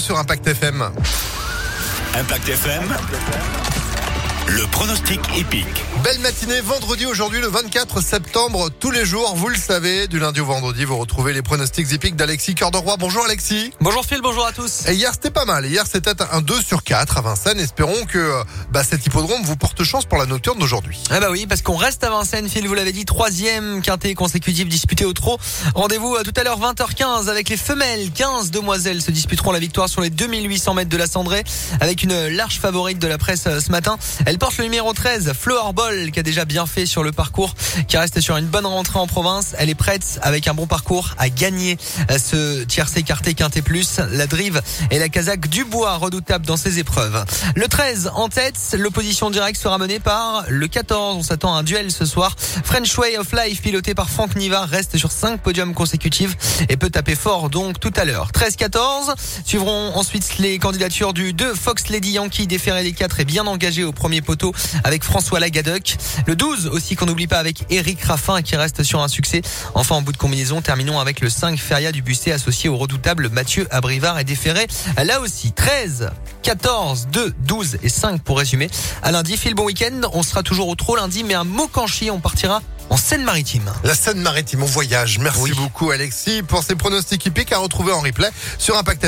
sur Impact FM. Impact FM. Le pronostic épique. Belle matinée, vendredi aujourd'hui le 24 septembre, tous les jours, vous le savez, du lundi au vendredi, vous retrouvez les pronostics épiques d'Alexis Cœur de Roi. Bonjour Alexis. Bonjour Phil, bonjour à tous. Et hier c'était pas mal, hier c'était un 2 sur 4 à Vincennes. Espérons que bah, cet hippodrome vous porte chance pour la nocturne d'aujourd'hui. Ah bah oui, parce qu'on reste à Vincennes, Phil, vous l'avez dit, troisième quintet consécutif disputé au trot. Rendez-vous euh, tout à l'heure 20h15 avec les femelles. 15 demoiselles se disputeront la victoire sur les 2800 mètres de la Cendrée avec une large favorite de la presse euh, ce matin. Elle porte le numéro 13, Flower Ball, qui a déjà bien fait sur le parcours, qui reste sur une bonne rentrée en province. Elle est prête avec un bon parcours à gagner euh, ce tiercé écarté quintet plus. La drive et la casaque du bois redoutable dans ces épreuves. Le 13 en tête, l'opposition directe sera menée par le 14. On s'attend à un duel ce soir. French Way of Life piloté par Franck Niva reste sur 5 podiums consécutifs et peut taper fort donc tout à l'heure. 13-14 suivront ensuite les candidatures du 2 Fox Lady Yankee déféré des 4 et bien engagé au premier poteau avec François Lagadoc. Le 12 aussi qu'on n'oublie pas avec Eric Raffin qui reste sur un succès. Enfin en bout de combinaison, terminons avec le 5 Feria du Busset associé au redoutable Mathieu Abrivard et déféré. Là aussi 13, 14, 2, 12 et 5 pour résumer. À lundi, fil bon week-end. On sera toujours au trop lundi, mais à Mocanchi, on partira en Seine-Maritime. La Seine-Maritime, on voyage. Merci Oui. beaucoup Alexis pour ces pronostics hippiques à retrouver en replay sur Impact